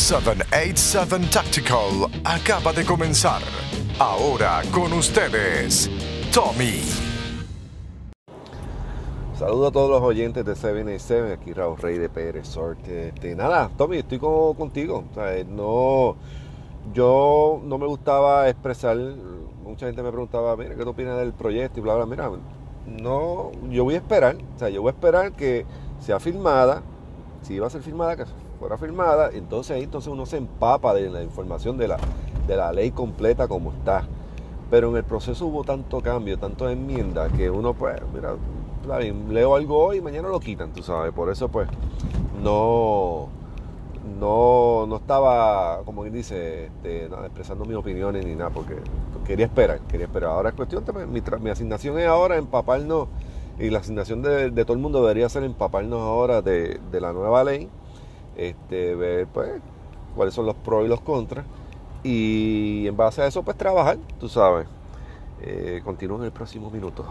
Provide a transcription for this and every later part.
787 Tactical acaba de comenzar. Ahora con ustedes, Tommy. Saludos a todos los oyentes de 787, aquí Raúl Rey de PR Sorte. Este, nada, Tommy, estoy como contigo. O sea, no, yo no me gustaba expresar, mucha gente me preguntaba, mira, ¿qué tú opinas del proyecto? Y bla, bla, mira, no, yo voy a esperar, o sea, yo voy a esperar que sea filmada, si iba a ser filmada, que fuera filmada, entonces ahí entonces uno se empapa de la información de la, de la ley completa como está. Pero en el proceso hubo tanto cambio, tanto enmiendas, que uno pues, mira, leo algo hoy y mañana lo quitan, tú sabes. Por eso pues no, no, no estaba, como quien dice, este, expresando mis opiniones ni nada, porque quería esperar, quería esperar. Ahora es cuestión, de, mi, asignación es ahora empaparnos, y la asignación de, todo el mundo debería ser empaparnos ahora de, de la nueva ley este, ver pues cuáles son los pros y los contras y en base a eso pues trabajar, tú sabes. Eh, continúo en el próximo minuto.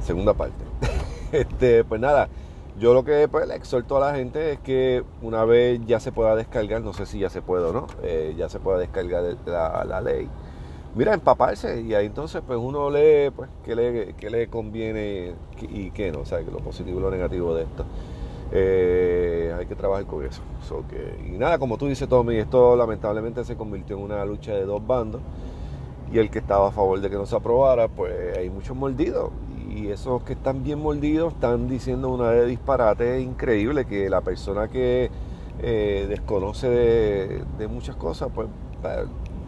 Segunda parte. este, pues nada, yo lo que pues, le exhorto a la gente es que una vez ya se pueda descargar, no sé si ya se puede o no, eh, ya se pueda descargar la, la, ley. Mira, empaparse y ahí entonces pues uno lee pues qué le, qué le conviene y qué no, o sea, lo positivo y lo negativo de esto. Eh, hay que trabajar con eso. y nada, como tú dices, Tommy, esto lamentablemente se convirtió en una lucha de dos bandos. Y el que estaba a favor de que no se aprobara, pues hay muchos mordidos. Y esos que están bien mordidos están diciendo una de disparate increíble que la persona que eh, desconoce de, muchas cosas, pues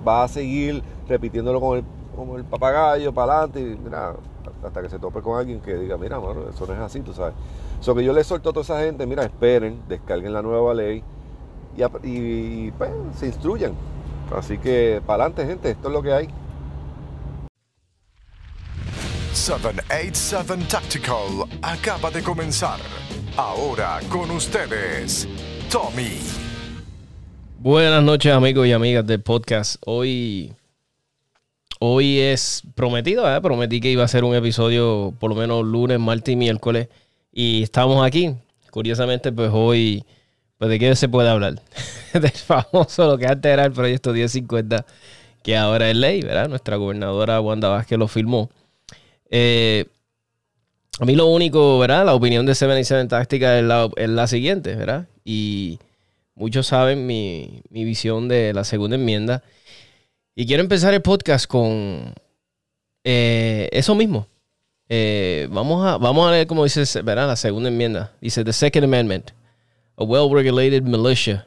va a seguir repitiéndolo con el, como el papagayo para adelante. Y mira, hasta que se tope con alguien que diga, mira, mano, eso no es así, tú sabes. So que yo le suelto a toda esa gente, mira, esperen, descarguen la nueva ley y, pues, se instruyan. Así que para adelante, gente, esto es lo que hay. 787 Tactical acaba de comenzar. Ahora con ustedes, Tommy. Buenas noches amigos y amigas del podcast. Hoy Hoy es prometido, ¿eh? prometí que iba a ser un episodio por lo menos lunes, martes y miércoles. Y estamos aquí. Curiosamente, pues hoy, pues de qué se puede hablar. Del famoso, lo que antes era el proyecto 1050, que ahora es ley, ¿verdad? Nuestra gobernadora Wanda Vázquez lo firmó. Eh, a mí lo único, ¿verdad? La opinión de 77 Táctica es la, es la siguiente, ¿verdad? Y muchos saben mi, mi visión de la segunda enmienda. Y quiero empezar el podcast con eh, eso mismo. Eh, vamos, a, vamos a leer como dice ¿verdad? la segunda enmienda. Dice, The Second Amendment, a well-regulated militia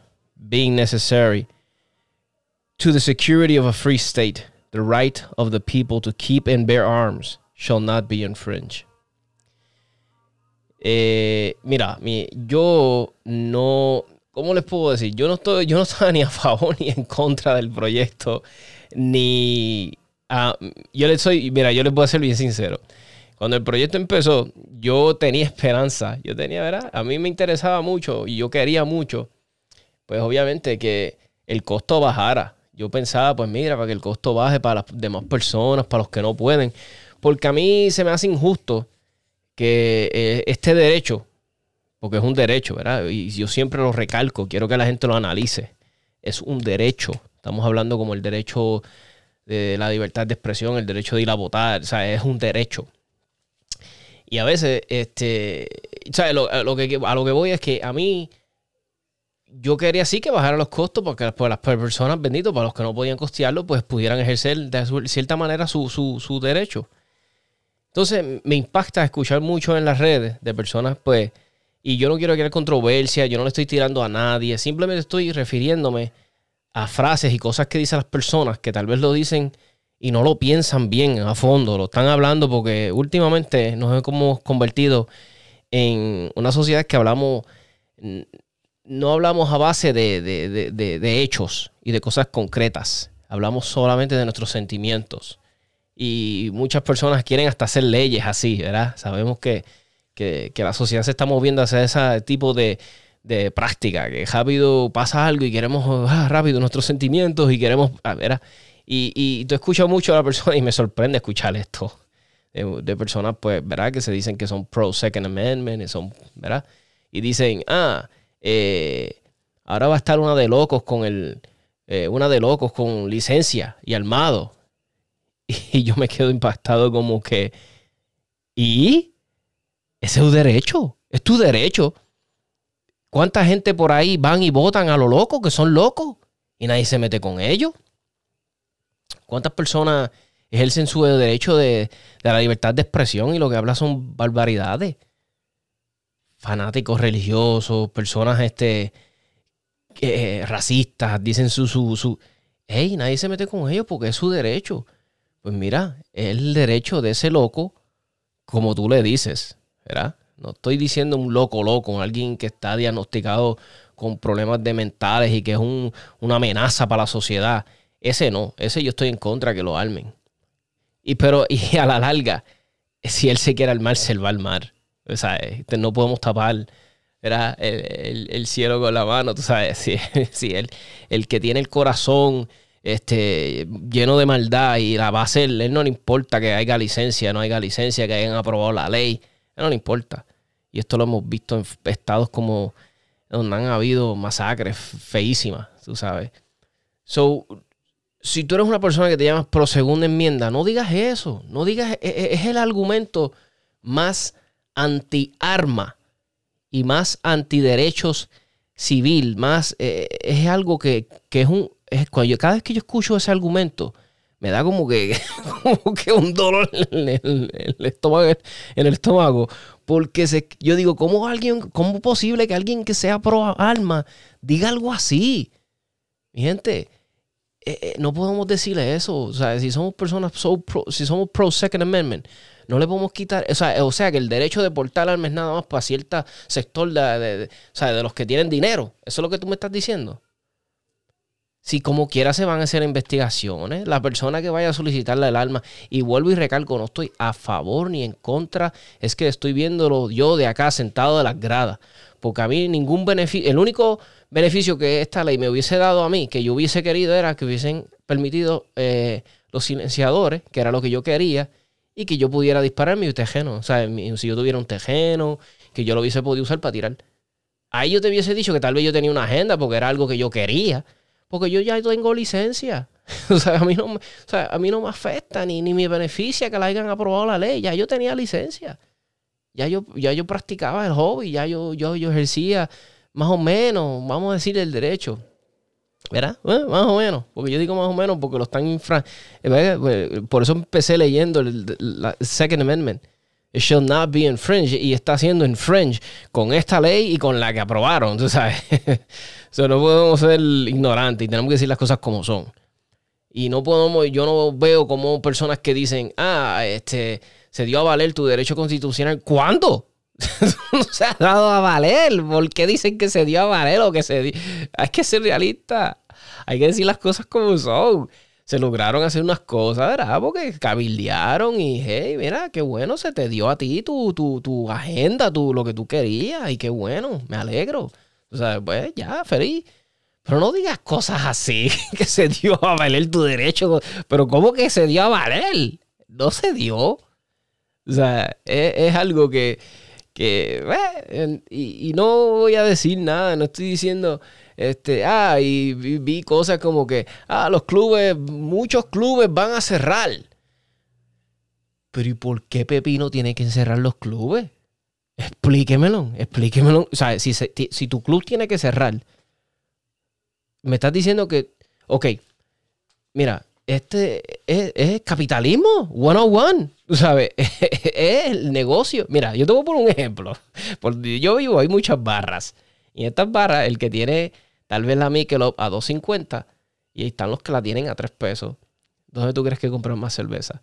being necessary to the security of a free state, the right of the people to keep and bear arms shall not be infringed. Eh, mira, mi, yo no, ¿cómo les puedo decir? Yo no estoy, yo no estaba ni a favor ni en contra del proyecto, ni yo les soy, mira, yo les voy a ser bien sincero. Cuando el proyecto empezó, yo tenía esperanza, yo tenía, ¿verdad? A mí me interesaba mucho y yo quería mucho, pues obviamente que el costo bajara. Yo pensaba, pues mira, para que el costo baje para las demás personas, para los que no pueden, porque a mí se me hace injusto que eh, este derecho porque es un derecho, ¿verdad? Y yo siempre lo recalco, quiero que la gente lo analice. Es un derecho. Estamos hablando como el derecho de la libertad de expresión, el derecho de ir a votar, o sea, es un derecho. Y a veces, este, ¿sabes? Lo, lo que, a lo que voy es que a mí, yo quería sí que bajaran los costos porque pues, las personas, benditos, para los que no podían costearlo, pues pudieran ejercer de cierta manera su, su, su derecho. Entonces, me impacta escuchar mucho en las redes de personas, pues, y yo no quiero crear controversia, yo no le estoy tirando a nadie, simplemente estoy refiriéndome a frases y cosas que dicen las personas que tal vez lo dicen y no lo piensan bien a fondo, lo están hablando porque últimamente nos hemos convertido en una sociedad que hablamos, no hablamos a base de, de hechos y de cosas concretas, hablamos solamente de nuestros sentimientos. Y muchas personas quieren hasta hacer leyes así, ¿verdad? Sabemos que que, la sociedad se está moviendo hacia ese tipo de, práctica, que rápido pasa algo y queremos ah, rápido nuestros sentimientos y queremos, ah, y, y tú escuchas mucho a la persona y me sorprende escuchar esto de, personas, pues, ¿verdad? Que se dicen que son pro Second Amendment y son, ¿verdad? Y dicen, ah, eh, Ahora va a estar una de locos con el, eh, una de locos con licencia y armado. Y yo me quedo impactado como que, ¿y? Ese es tu derecho, es tu derecho. ¿Cuánta gente por ahí van y votan a lo loco, que son locos? Y nadie se mete con ellos. ¿Cuántas personas ejercen su derecho de, la libertad de expresión y lo que habla son barbaridades? Fanáticos religiosos, personas este, eh, racistas, dicen su, su, su... Hey, nadie se mete con ellos porque es su derecho. Pues mira, es el derecho de ese loco, como tú le dices, ¿verdad? No estoy diciendo un loco loco, alguien que está diagnosticado con problemas de mentales y que es una amenaza para la sociedad. Ese no, ese yo estoy en contra que lo armen. Y pero, y a la larga, si él se quiere armar, se va a armar. O sea, este, no podemos tapar el, cielo con la mano, tú sabes. Si, si él, el que tiene el corazón este, lleno de maldad y la hacer, él no le importa que haya licencia, no haya licencia, que hayan aprobado la ley, él no le importa. Y esto lo hemos visto en estados como donde han habido masacres feísimas, tú sabes. So, si tú eres una persona que te llamas pro segunda enmienda, no digas eso. No digas, e, e, es el argumento más anti-arma y más antiderechos civil, más, eh, es algo que, es un, es, cuando cada vez que yo escucho ese argumento, me da como que, como que un dolor en el, estómago, en el estómago. Porque yo digo, ¿cómo alguien, cómo posible que alguien que sea pro arma diga algo así? Mi gente, eh, eh, no podemos decirle eso. O sea, si somos personas si somos pro Second Amendment, no le podemos quitar. O sea, o sea, que el derecho de portar armas nada más para cierto sector de, de los que tienen dinero. Eso es lo que tú me estás diciendo. Si como quiera se van a hacer investigaciones, la persona que vaya a solicitarle el arma, y vuelvo y recalco, no estoy a favor ni en contra, es que estoy viéndolo yo de acá sentado de las gradas, porque a mí ningún beneficio, el único beneficio que esta ley me hubiese dado a mí, que yo hubiese querido, era que hubiesen permitido eh, los silenciadores, que era lo que yo quería, y que yo pudiera disparar mi tejeno, o sea, si yo tuviera un tejeno, que yo lo hubiese podido usar para tirar. Ahí yo te hubiese dicho que tal vez yo tenía una agenda porque era algo que yo quería porque yo ya tengo licencia. o, sea, a mí no, a mí no me afecta ni, ni me beneficia que la hayan aprobado la ley. Ya yo tenía licencia. Ya yo, ya yo practicaba el hobby, ya yo, yo, yo ejercía más o menos, vamos a decir, el derecho. ¿Verdad? Bueno, más o menos. Porque yo digo más o menos porque lo están infra... Eh, por eso empecé leyendo el, Second Amendment. It shall not be infringed. Y está siendo infringed con esta ley y con la que aprobaron. ¿Tú sabes? sea, no podemos ser ignorantes y tenemos que decir las cosas como son. Y no podemos, yo no veo como personas que dicen, ah, este, se dio a valer tu derecho constitucional. ¿Cuándo? no se ha dado a valer. ¿Por qué dicen que se dio a valer o que se dio? Hay que ser realista. Hay que decir las cosas como son. Se lograron hacer unas cosas, ¿verdad? Porque cabildearon y, hey, mira, qué bueno se te dio a ti tu, tu, tu agenda, tu, lo que tú querías. Y qué bueno, me alegro. O sea, pues ya, feliz. Pero no digas cosas así, que se dio a valer tu derecho. Pero ¿cómo que se dio a valer? No se dio. O sea, es, algo que, que y, y, no voy a decir nada, no estoy diciendo, este, ah, y vi, cosas como que, ah, los clubes, muchos clubes van a cerrar. Pero ¿y por qué Pepino tiene que cerrar los clubes? Explíquemelo, explíquemelo. O sea, si, si tu club tiene que cerrar, me estás diciendo que, ok, mira, este es, capitalismo 101, tú sabes, es el negocio. Mira, yo te voy a poner un ejemplo. Porque yo vivo, hay muchas barras. Y estas barras, el que tiene tal vez la Michelob a 2.50 y ahí están los que la tienen a 3 pesos. ¿Dónde tú crees que compran más cerveza?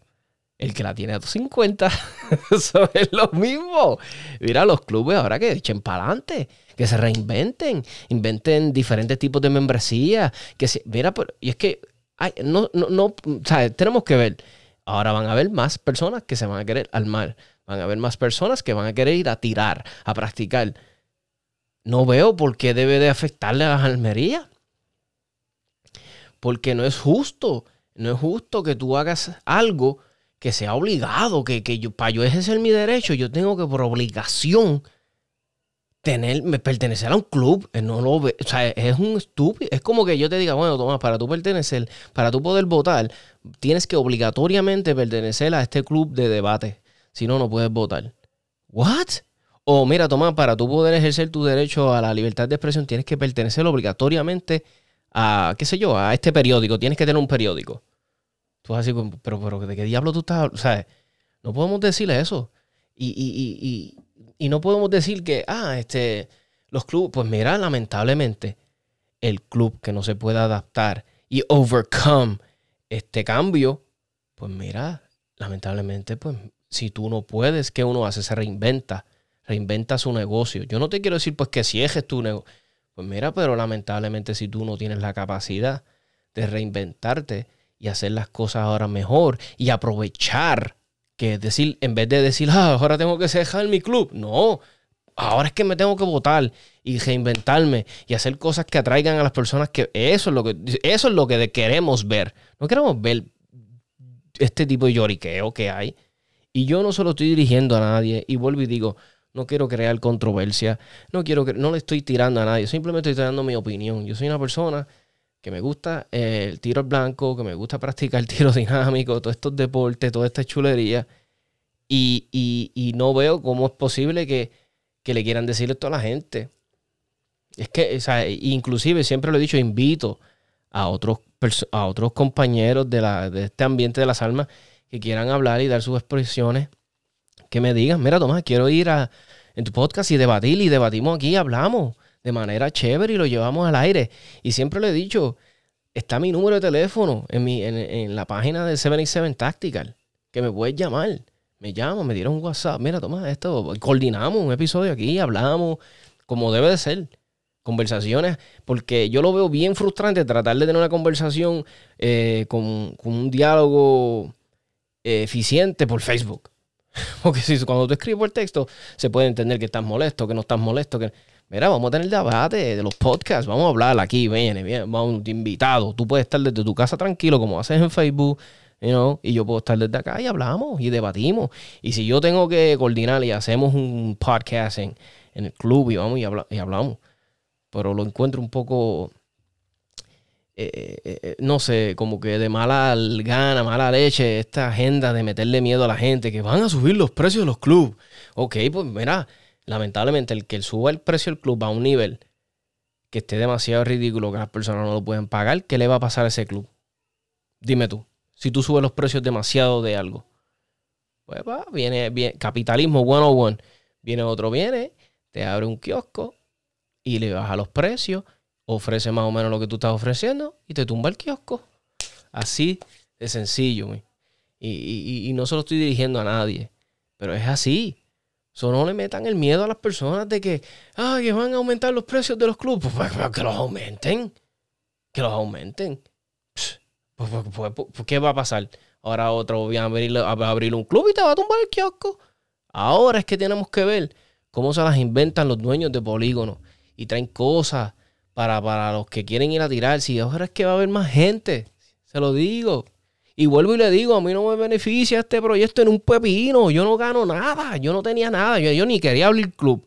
el que la tiene a 250. Eso es lo mismo. Mira, los clubes ahora que echen para adelante, que se reinventen, inventen diferentes tipos de membresía. Que mira, y es que no, no, no, tenemos que ver. Ahora van a haber más personas que se van a querer armar. Van a haber más personas que van a querer ir a tirar, a practicar. No veo por qué debe de afectarle a las almerías. Porque no es justo. No es justo que tú hagas algo que sea obligado, que, yo, para yo ejercer mi derecho, yo tengo que por obligación tener, pertenecer a un club, eh, no lo ve, o sea, es un estúpido. Es como que yo te diga, bueno, Tomás, para tú pertenecer, para tú poder votar, tienes que obligatoriamente pertenecer a este club de debate. Si no, no puedes votar. ¿What? O mira, Tomás, para tú poder ejercer tu derecho a la libertad de expresión, tienes que pertenecer obligatoriamente a, qué sé yo, a este periódico. Tienes que tener un periódico. Tú así, pero, pero ¿de qué diablo tú estás? O sea, no podemos decirle eso. Y, y, y, y no podemos decir que, ah, este, los clubes, pues mira, lamentablemente, el club que no se puede adaptar y overcome este cambio, pues mira, lamentablemente, pues si tú no puedes, ¿qué uno hace? Se reinventa, reinventa su negocio. Yo no te quiero decir pues que ciejes tu negocio. Pues mira, pero lamentablemente si tú no tienes la capacidad de reinventarte y hacer las cosas ahora mejor y aprovechar que decir, en vez de decir, ah, ahora tengo que dejar mi club, no, ahora es que me tengo que votar y reinventarme y hacer cosas que atraigan a las personas que eso es lo que eso es lo que queremos ver. No queremos ver este tipo de lloriqueo que hay. Y yo no solo estoy dirigiendo a nadie y vuelvo y digo, no quiero crear controversia, no quiero que no le estoy tirando a nadie, simplemente estoy dando mi opinión. Yo soy una persona que me gusta eh, el tiro al blanco, que me gusta practicar el tiro dinámico, todos estos deportes, toda esta chulería. Y, no veo cómo es posible que, le quieran decir esto a la gente. Es que, o sea, inclusive siempre lo he dicho, invito a otros, a otros compañeros de, la, de este ambiente de las almas que quieran hablar y dar sus expresiones, que me digan, mira Tomás, quiero ir a, en tu podcast y debatir y debatimos aquí, hablamos de manera chévere y lo llevamos al aire. Y siempre le he dicho, está mi número de teléfono en, mi, en, la página de 77 Tactical, que me puedes llamar. Me llaman, me dieron un WhatsApp, mira, toma esto, coordinamos un episodio aquí, hablamos, como debe de ser. Conversaciones, porque yo lo veo bien frustrante tratar de tener una conversación eh, con, un diálogo eh, eficiente por Facebook. Porque si cuando tú escribes por texto, se puede entender que estás molesto, que no estás molesto, que Mira, vamos a tener debate de los podcasts, vamos a hablar aquí, viene, bien, vamos invitado. Tú puedes estar desde tu casa tranquilo, como haces en Facebook, you y yo puedo estar desde acá y hablamos y debatimos. Y si yo tengo que coordinar y hacemos un podcast en, el club y vamos y, y, hablamos. Pero lo encuentro un poco, eh, eh, eh, no sé, como que de mala gana, mala leche, esta agenda de meterle miedo a la gente, que van a subir los precios de los clubes. Ok, pues mira lamentablemente, el que suba el precio del club a un nivel que esté demasiado ridículo, que las personas no lo pueden pagar, ¿qué le va a pasar a ese club? Dime tú, si tú subes los precios demasiado de algo. Pues va, viene, viene capitalismo 101. Viene otro, viene, te abre un kiosco y le baja los precios, ofrece más o menos lo que tú estás ofreciendo y te tumba el kiosco. Así de sencillo. Y, y no se lo estoy dirigiendo a nadie, pero es así. So, no le metan el miedo a las personas de que, ah, que van a aumentar los precios de los clubes. Pues, pues que los aumenten. Que los aumenten. Pues, pues, pues, ¿Qué va a pasar? Ahora otro va a abrir, a abrir un club y te va a tumbar el kiosco. Ahora es que tenemos que ver cómo se las inventan los dueños de polígonos y traen cosas para, para los que quieren ir a tirar. Si ahora es que va a haber más gente, se lo digo. Y vuelvo y le digo, a mí no me beneficia este proyecto en un pepino. Yo no gano nada. Yo no tenía nada. Yo, ni quería abrir club.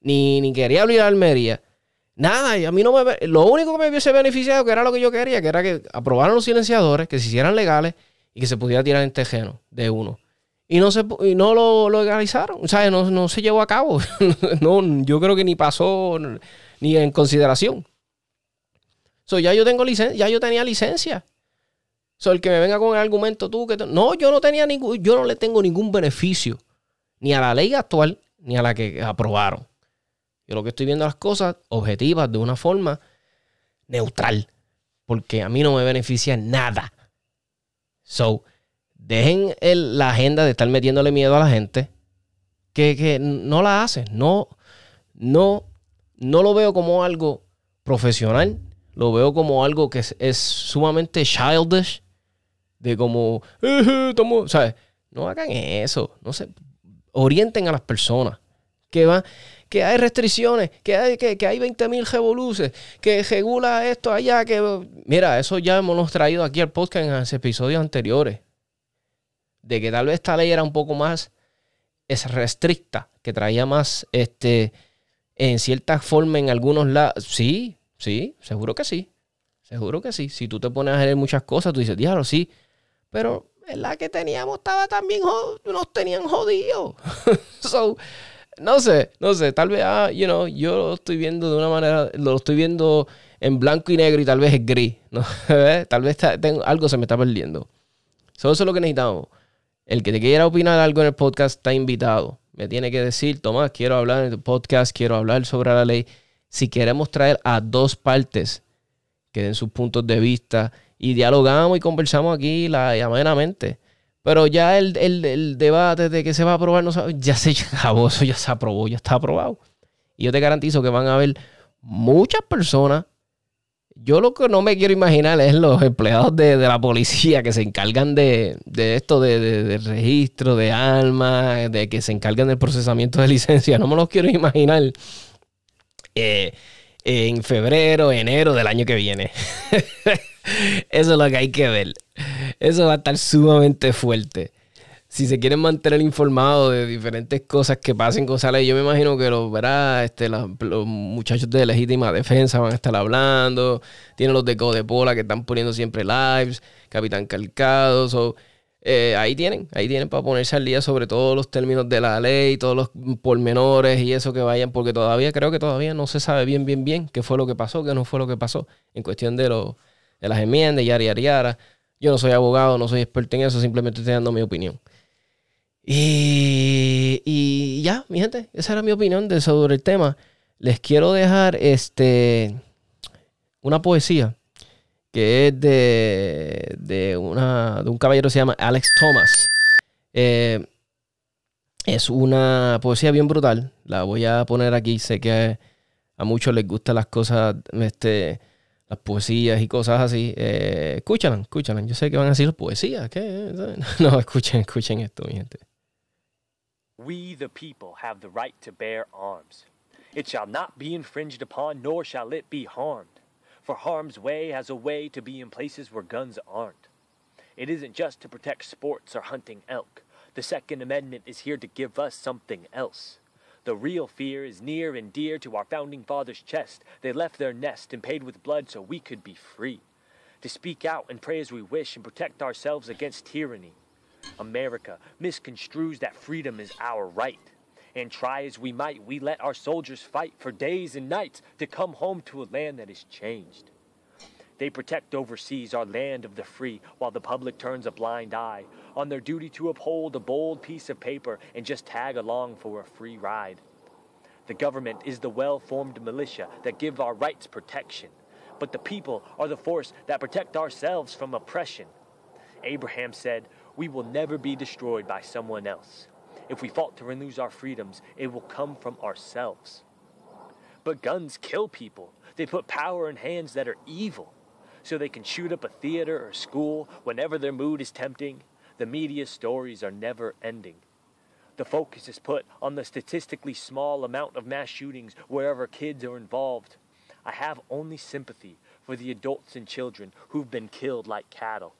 Ni, ni quería abrir Almería. Nada. Y a mí no me... Lo único que me hubiese beneficiado, que era lo que yo quería, que era que aprobaran los silenciadores, que se hicieran legales y que se pudiera tirar en tejeno de uno. Y no, se, no lo, legalizaron. O sea, no, no se llevó a cabo. no, yo creo que ni pasó ni en consideración. So, ya yo tengo licencia, ya yo tenía licencia. So, el que me venga con el argumento tú que no, yo no tenía ningún, yo no le tengo ningún beneficio ni a la ley actual ni a la que aprobaron. Yo lo que estoy viendo las cosas objetivas de una forma neutral, porque a mí no me beneficia nada. So, dejen la agenda de estar metiéndole miedo a la gente que, no la hacen. No, no, no lo veo como algo profesional. Lo veo como algo que es sumamente childish de como, ¿sabes? No hagan eso, no se orienten a las personas. Que, va, que hay restricciones, que hay, que, que hay 20.000 revoluces, que regula esto allá, que... Mira, eso ya hemos traído aquí al podcast en los episodios anteriores. De que tal vez esta ley era un poco más es restricta, que traía más este, en cierta forma en algunos lados. Sí, sí, seguro que sí. Seguro que sí. Si tú te pones a hacer muchas cosas, tú dices, diablo, sí. Pero la que teníamos estaba también, nos tenían jodidos. so, no sé, no sé. Tal vez, ah, you know, yo lo estoy viendo de una manera, lo estoy viendo en blanco y negro y tal vez es gris. ¿no? tal vez tengo, algo se me está perdiendo. eso es lo que necesitamos. El que te quiera opinar algo en el podcast está invitado. Me tiene que decir, Tomás, quiero hablar en el podcast, quiero hablar sobre la ley. Si queremos traer a dos partes que den sus puntos de vista y dialogamos y conversamos aquí la, amenamente. Pero ya el, el, debate de que se va a aprobar, no ya se acabó, eso ya se aprobó, ya está aprobado. Y yo te garantizo que van a haber muchas personas. Yo lo que no me quiero imaginar es los empleados de, la policía que se encargan de, esto, de, de, registro de armas, de que se encargan del procesamiento de licencia. No me los quiero imaginar. Eh, en febrero, enero del año que viene. Eso es lo que hay que ver. Eso va a estar sumamente fuerte. Si se quieren mantener informados de diferentes cosas que pasen con Sale, yo me imagino que los, verá, este, los, muchachos de legítima defensa van a estar hablando. Tienen los de Codepola que están poniendo siempre lives. Capitán Calcado. So, eh, ahí tienen, ahí tienen para ponerse al día sobre todos los términos de la ley, todos los pormenores y eso que vayan, porque todavía creo que todavía no se sabe bien, bien, bien qué fue lo que pasó, qué no fue lo que pasó en cuestión de, lo, de las enmiendas, yara, yara, yara. Yo no soy abogado, no soy experto en eso, simplemente estoy dando mi opinión. Y, y ya, mi gente, esa era mi opinión sobre el tema. Les quiero dejar este, una poesía que es de, de, una, de un caballero que se llama Alex Thomas. Eh, es una poesía bien brutal. La voy a poner aquí. Sé que a muchos les gustan las cosas, este, las poesías y cosas así. Eh, escúchala, escúchala. Yo sé que van a decir poesía. ¿Qué? No, escuchen, escuchen esto, mi gente. We the people have the right to bear arms. It shall not be infringed upon, nor shall it be harmed. For harm's way has a way to be in places where guns aren't. It isn't just to protect sports or hunting elk. The Second Amendment is here to give us something else. The real fear is near and dear to our founding fathers' chest. They left their nest and paid with blood so we could be free. To speak out and pray as we wish and protect ourselves against tyranny. America misconstrues that freedom is our right. And try as we might, we let our soldiers fight for days and nights to come home to a land that is changed. They protect overseas our land of the free while the public turns a blind eye on their duty to uphold a bold piece of paper and just tag along for a free ride. The government is the well formed militia that give our rights protection, but the people are the force that protect ourselves from oppression. Abraham said, We will never be destroyed by someone else. If we falter and lose our freedoms, it will come from ourselves. But guns kill people. They put power in hands that are evil. So they can shoot up a theater or school whenever their mood is tempting. The media stories are never ending. The focus is put on the statistically small amount of mass shootings wherever kids are involved. I have only sympathy for the adults and children who've been killed like cattle.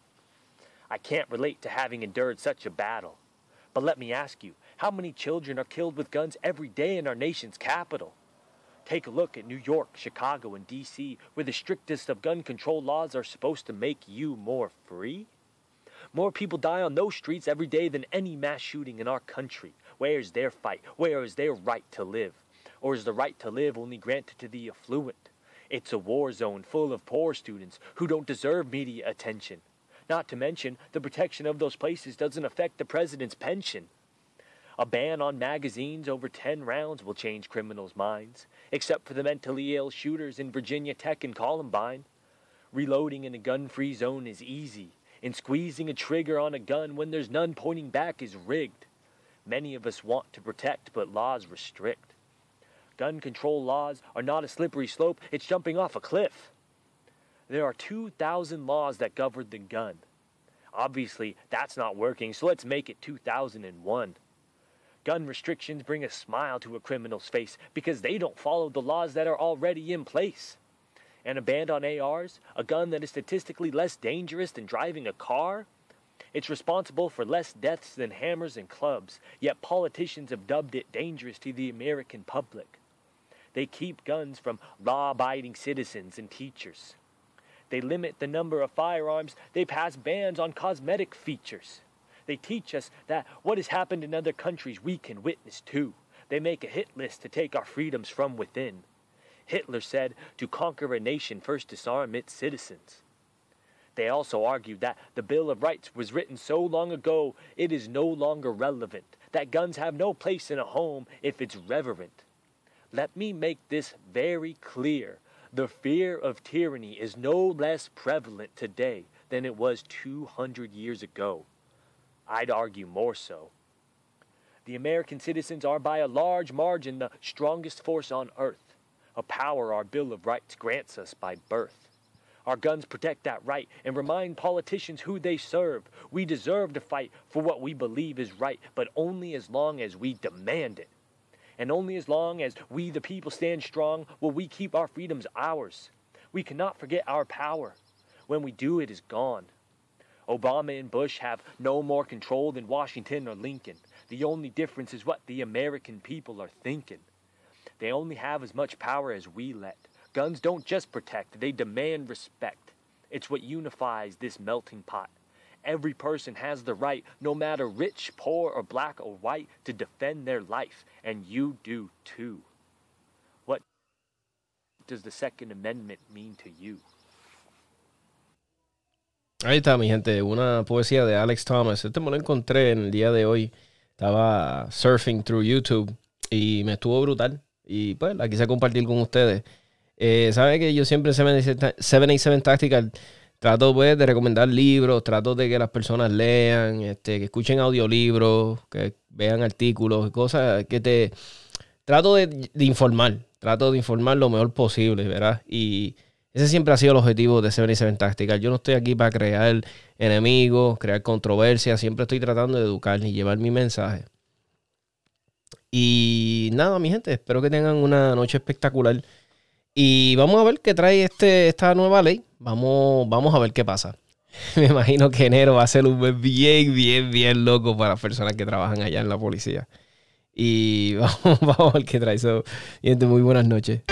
I can't relate to having endured such a battle. But let me ask you, how many children are killed with guns every day in our nation's capital? Take a look at New York, Chicago, and D.C., where the strictest of gun control laws are supposed to make you more free. More people die on those streets every day than any mass shooting in our country. Where is their fight? Where is their right to live? Or is the right to live only granted to the affluent? It's a war zone full of poor students who don't deserve media attention. Not to mention, the protection of those places doesn't affect the president's pension. A ban on magazines over 10 rounds will change criminals' minds, except for the mentally ill shooters in Virginia Tech and Columbine. Reloading in a gun free zone is easy, and squeezing a trigger on a gun when there's none pointing back is rigged. Many of us want to protect, but laws restrict. Gun control laws are not a slippery slope, it's jumping off a cliff. There are 2,000 laws that govern the gun. Obviously, that's not working, so let's make it 2001. Gun restrictions bring a smile to a criminal's face because they don't follow the laws that are already in place. And a ban on ARs, a gun that is statistically less dangerous than driving a car, it's responsible for less deaths than hammers and clubs, yet politicians have dubbed it dangerous to the American public. They keep guns from law abiding citizens and teachers. They limit the number of firearms. They pass bans on cosmetic features. They teach us that what has happened in other countries we can witness too. They make a hit list to take our freedoms from within. Hitler said to conquer a nation, first disarm its citizens. They also argued that the Bill of Rights was written so long ago it is no longer relevant, that guns have no place in a home if it's reverent. Let me make this very clear. The fear of tyranny is no less prevalent today than it was 200 years ago. I'd argue more so. The American citizens are by a large margin the strongest force on earth, a power our Bill of Rights grants us by birth. Our guns protect that right and remind politicians who they serve. We deserve to fight for what we believe is right, but only as long as we demand it. And only as long as we, the people, stand strong will we keep our freedoms ours. We cannot forget our power. When we do, it is gone. Obama and Bush have no more control than Washington or Lincoln. The only difference is what the American people are thinking. They only have as much power as we let. Guns don't just protect, they demand respect. It's what unifies this melting pot. Every person has the right, no matter rich, poor, or black or white, to defend their life, and you do too. What does the Second Amendment mean to you? Ahí está, mi gente, una poesía de Alex Thomas. Este me lo encontré en el día de hoy. Estaba surfing through YouTube y me estuvo brutal. Y pues la quise compartir con ustedes. Eh, Sabe que yo siempre en 787 Tactical trato pues, de recomendar libros, trato de que las personas lean, este, que escuchen audiolibros, que vean artículos, cosas que te... Trato de, informar, trato de informar lo mejor posible, ¿verdad? Y ese siempre ha sido el objetivo de 77 Tactical. Yo no estoy aquí para crear enemigos, crear controversias. Siempre estoy tratando de educar y llevar mi mensaje. Y nada, mi gente, espero que tengan una noche espectacular. Y vamos a ver qué trae este, esta nueva ley. Vamos, vamos a ver qué pasa. Me imagino que enero va a ser un mes bien, bien, bien loco para las personas que trabajan allá en la policía. Y vamos, vamos a ver qué trae. So, gente, muy buenas noches.